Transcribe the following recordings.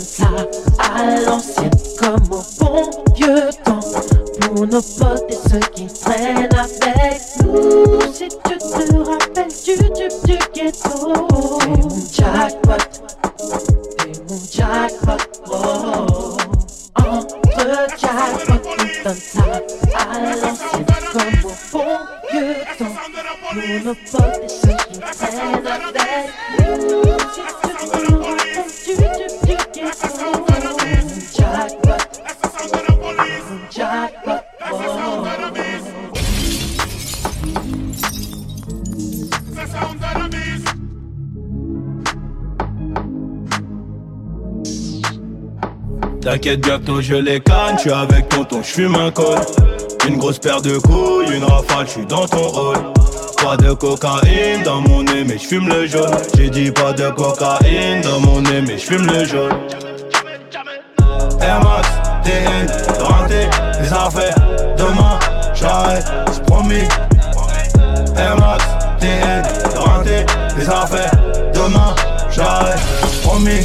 ça à l'ancienne comme au bon vieux temps. Pour nos potes et ceux qui traînent avec nous. Si tu te rappelles du tube du ghetto, t'es mon jackpot, t'es mon jackpot. Oh. Entre jackpot, on donne ça à l'ancienne comme au bon vieux temps. Pour nos potes et ceux qui traînent avec nous. T'inquiète bientôt je les canne, tu avec tonton, j'fume un col. Une grosse paire de couilles, une rafale, j'suis dans ton rôle. Pas de cocaïne dans mon nez mais j'fume le jaune. J'ai dit pas de cocaïne dans mon nez mais j'fume le jaune. Air Max, TN, renté, les affaires. Demain, j'arrête, c'est promis. Air Max, TN, renté, les affaires. Demain, j'arrête, promis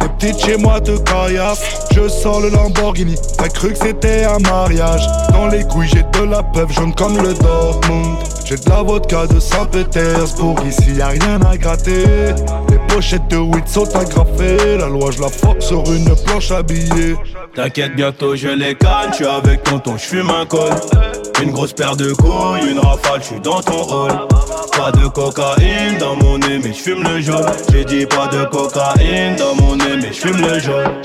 Les petites chez moi te caillassent, je sors le Lamborghini. T'as cru que c'était un mariage? Dans les couilles, j'ai de la peuple jaune comme le Dortmund. J'ai de la vodka de Saint-Pétersbourg, ici y a rien à gratter. Les pochettes de weed sont agrafées, la loi je la force sur une planche habillée. T'inquiète bientôt je les canne, tu avec tonton, j'fume un col Une grosse paire de couilles, une rafale, j'suis dans ton rôle Pas de cocaïne dans mon nez mais j'fume le jaune J'ai dit pas de cocaïne dans mon nez mais j'fume le jaune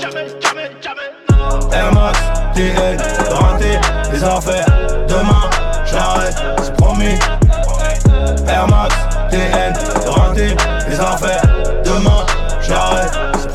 Max, TN, renté, les affaires. Demain, j'arrête, c'est promis. Air Max, TN, renté, les affaires. Demain, j'arrête,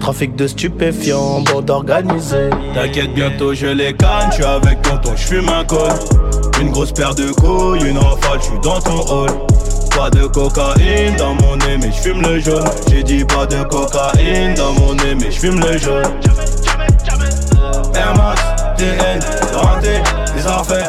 Trafic de stupéfiants, bande organisée. T'inquiète bientôt je les canne, tu avec tonton, j'fume un col. Une grosse paire de couilles, une rafale, j'suis dans ton hall. Pas de cocaïne dans mon nez mais j'fume le jaune. J'ai dit pas de cocaïne dans mon nez mais j'fume le jaune. Air Max, TN, les affaires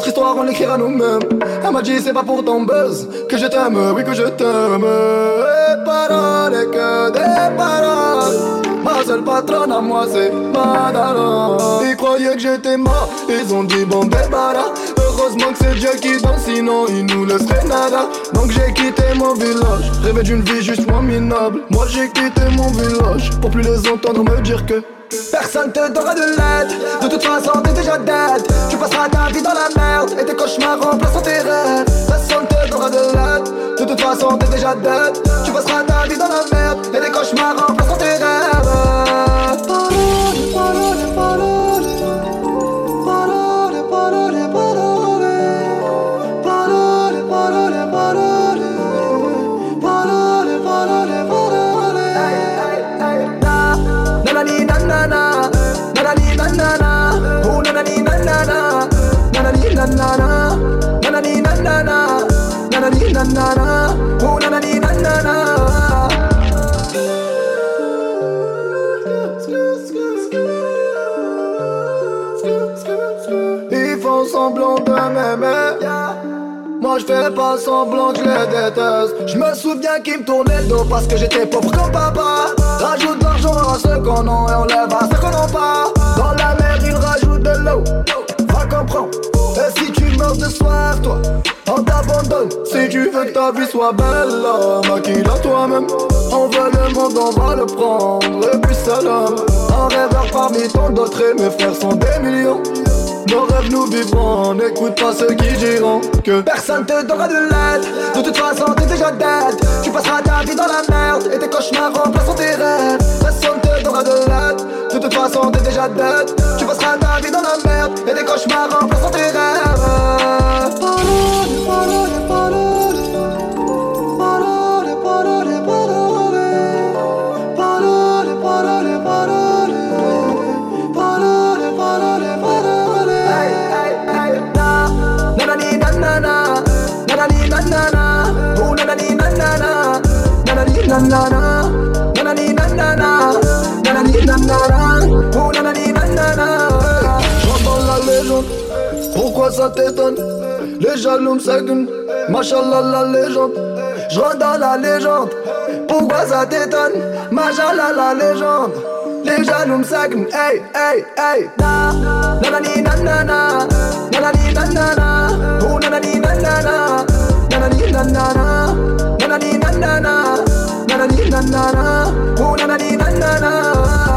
Notre histoire on l'écrira nous-mêmes. Elle m'a dit c'est pas pour ton buzz Que je t'aime, oui que je t'aime. Et paroles et que des paroles. Ma seule patronne à moi c'est Madara Ils croyaient que j'étais mort. Ils ont dit bon débarras Heureusement que c'est Dieu qui danse Sinon il nous laisserait nada. Donc j'ai quitté mon village. Rêvé d'une vie juste moins minable. Moi j'ai quitté mon village Pour plus les entendre me dire que Personne te donnera de l'aide. De toute façon t'es déjà dead. Tu passeras ta vie dans la merde. Et tes cauchemars remplaceront tes rêves. Personne te donnera de l'aide. De toute façon t'es déjà dead. Tu passeras ta vie dans la merde. Et tes cauchemars Oh Ils font semblant de m'aimer. Moi je fais pas semblant que les déteste. Je me souviens qu'ils me tournaient le dos parce que j'étais pauvre comme papa. Rajoute l'argent à ceux qu'on a et on lève à ceux qu'on n'a pas. Dans la mer ils rajoutent de l'eau. Va comprendre de soif toi on t'abandonne Si tu veux que ta vie soit belle Maquille-la toi-même On veut le monde on va le prendre Et puis salam Un rêveur parmi tant d'autres et mes frères sont des millions nos rêves nous vivrons, n'écoute pas ceux qui diront que personne te donnera de l'aide. De toute façon, t'es déjà dead. Tu passeras ta vie dans la merde et tes cauchemars remplaceront tes rêves. Personne te donnera de l'aide. De toute façon, t'es déjà dead. Tu passeras ta vie dans la merde et tes cauchemars remplaceront nanani nanana, oh la légende, pourquoi ça t'étonne? Les jaloux me s'aguent, machallah la légende. J'rentre la légende, pourquoi ça t'étonne? Machallah la légende. Les jaloux me s'aguent, hey hey hey. Na, nanani nanana, nanani nanana, oh 나나니 나나나 오 나나니 나나나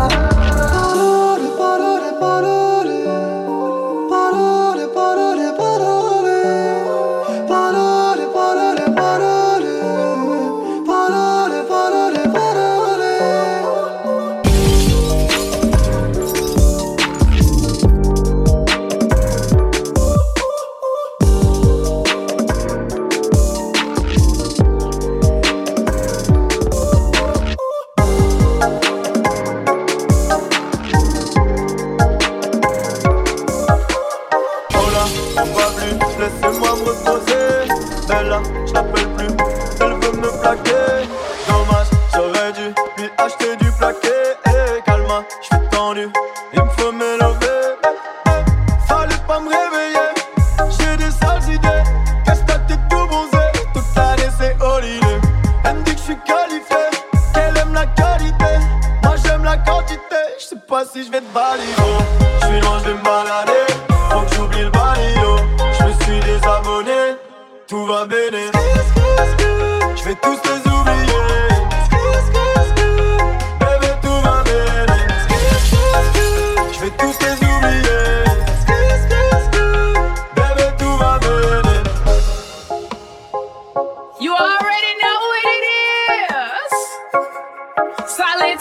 des sales idées. Cache ta tête tout bronzé, toute l'année c'est holiday. Elle me dit que je suis qualifié, qu'elle aime la qualité. Moi j'aime la quantité, je sais pas si je vais te balayer. Je suis loin, je vais me balader. Faut que j'oublie le balayo. Je me suis désabonné, tout va béné. Je vais tous les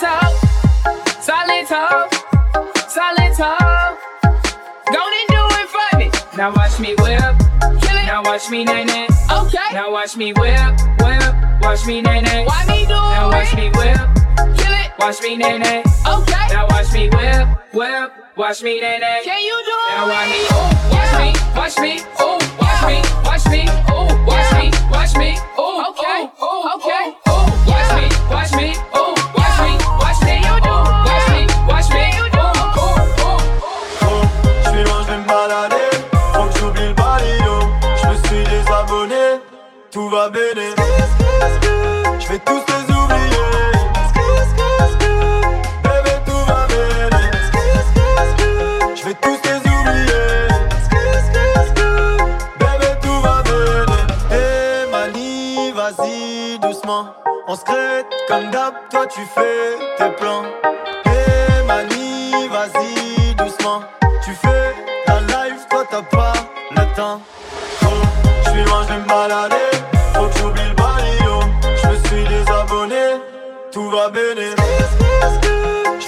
talk, talk, do it for me. Now watch me whip, kill it. Now watch me nay nay. Okay. Now watch me whip, whip. Watch me nay nay. Me do it? Now watch me whip, kill it. Watch me. Okay. Now watch me whip, whip. Watch me. Can you do it? Now watch me, oh, watch yeah. me, watch me, oh, watch yeah. me, watch me, oh, watch yeah. me, watch me. Suis désabonné, tout va béné. J'vais tous les oublier. Bébé, tout va béné. J'vais tous les oublier. Bébé, tout va béné. Hey, Mani, vas-y, doucement. On se crête comme d'hab, toi tu fais tes plans.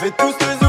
J'vais tous les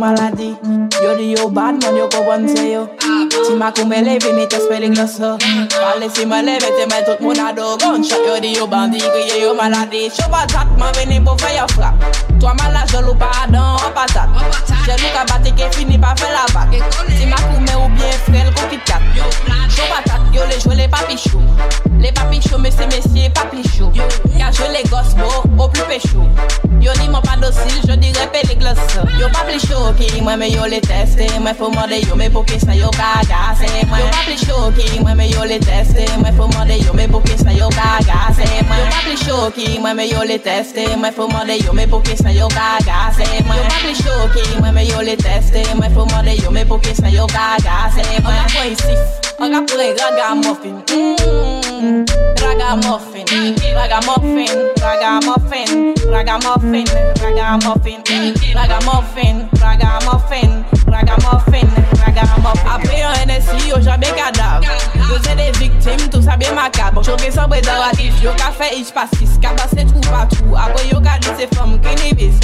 maladi. Yo di yo bad man, yo konponte yo. Si ma kou me leve, mi te spelling lo so Pale si me leve, te me tout moun ado Gunshot yo di yo bandi, kriye yo maladi. Choba tat, man veni pou fè yo frap Toa mala la jolou pa adan, an patat Jelou ka bate ke fini pa fè la vat Si ma kou me ou bien frel kon kit kat Choba tat, yo le jwele papi chou mwen me yo le teste Mwen fò mande yo me pou ki sa yo ka gase Mwen. Yo pa pli choki, mwen me yo le teste Mwen fò mande yo me pou ki sa yo ka gase Mwen. Yo pa pli choki, mwen me yo le teste Mwen fò mande yo me pou ki sa yo ka gase Mwen. Yo pa pli choki, mwen me yo le teste Mwen fò mande yo me pou ki sa yo ka gase Mwen. Yo pa isif, mwen ka pre raga muffin Raga muffin, raga muffin, raga muffin, raga muffin, raga muffin, raga muffin. ragamuffin, ragamuffin, ragamuffin. Apre yon NSI yo jabe kadav Yo se de viktim, tou sa be makab Choke sobre doratif, yo ka fe ich paskis Ka pase trou patrou, apre yo ka di se fom kinibis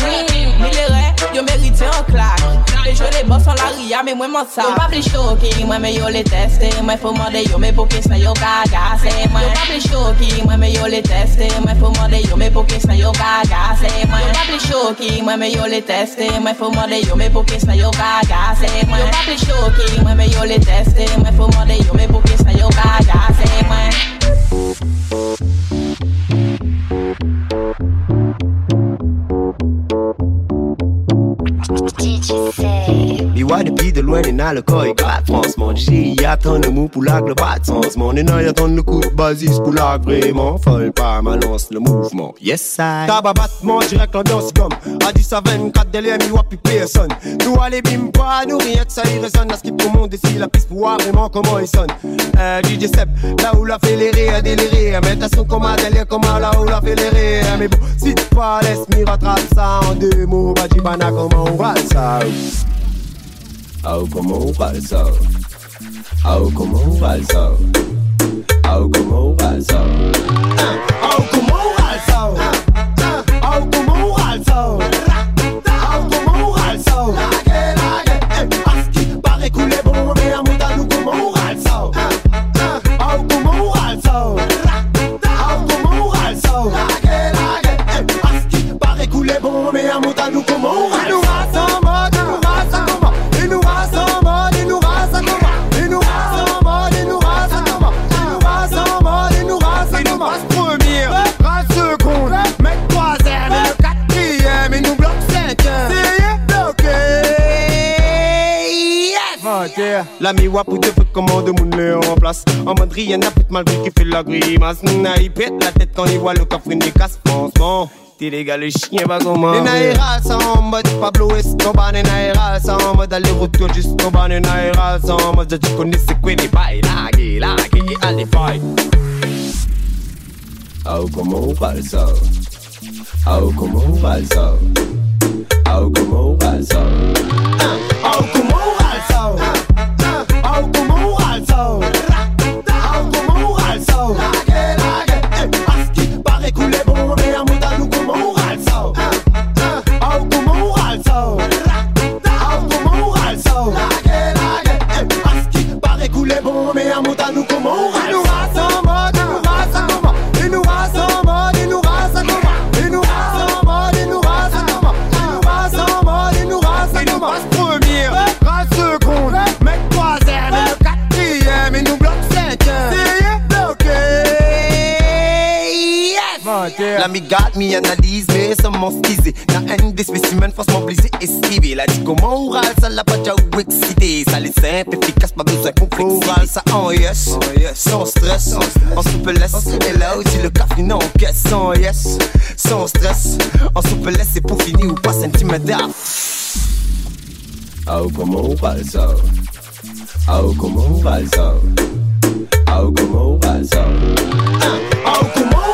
Milere, yo merite an klak Le jo de boss an la ria, me mwen man sa Yo pa pli choki, mwen me yo le teste. Mwen fo mande yo me pou kis na yo ka gase Yo pa pli choki, mwen me yo le teste. Mwen fo mande yo me pou kis na yo ka gase Yo pa pli choki, mwen me yo le teste. Mwen fo mande yo yo me pou ki sa yo ka gase mwen. Yo pa pli choki mwen, me yo le teste mwen. Fou mwande yo me pou ki sa yo ka gase mwen. Loin, les n'a le corps éclate. Franchement, j'ai y attend le mot pour la le pas de sens. Mon énorme y attend le coup de basis pour la vraiment. Folle pas, ma lance le mouvement. Yes, I. Tabac battement, direct l'ambiance comme. À 10 à 24 délai, mi wapi personne. Nous allez bim pas, nous rien que ça y résonne. La skip tout le monde ici, la piste pour voir vraiment comment il sonne. Euh, DJ Seb, là où la les rires, délirer. Mais t'as son un délire, comment là où la rires. Mais bon, si tu pas, laisse-moi rattrape ça en deux mots. Bah, Jibana, comment on va ça? Oh, como un falso. Oh, como un falso. Oh, como un falso. Oh, como L'ami wap ou te fait commande mon nez en place. En mode rien n'a fait malgré qu'il fait la grimace. N'a il pète la tête quand il voit le coffre des casse franchement. T'es les gars, le chien va comment. Naïras sont en mode Pablo Escobar. Naïras sont en mode aller-retour jusqu'au bas naïras sont en mode tu connais c'est quoi les bails Lagué, lagué, allez fight Oh comment on parle ça Oh comment on parle ça Oh comment on parle ça L'ami garde mi analyse, mais ça m'en skizé. Na haine des spécimens, forcément blessé, esquivé. La dit comment oral, ça l'a pas déjà ou excité. Ça l'est simple, efficace, pas besoin complexe. Oral, ça en yes, sans stress, en soupe laisse. Et là où tu le café, non, caisse, sans yes, sans stress, en soupe laisse, c'est pour finir ou pas sentimental. Ah, comment on parle ça? Ah, comment on parle ça? Ah, comment on parle ça? Ah, comment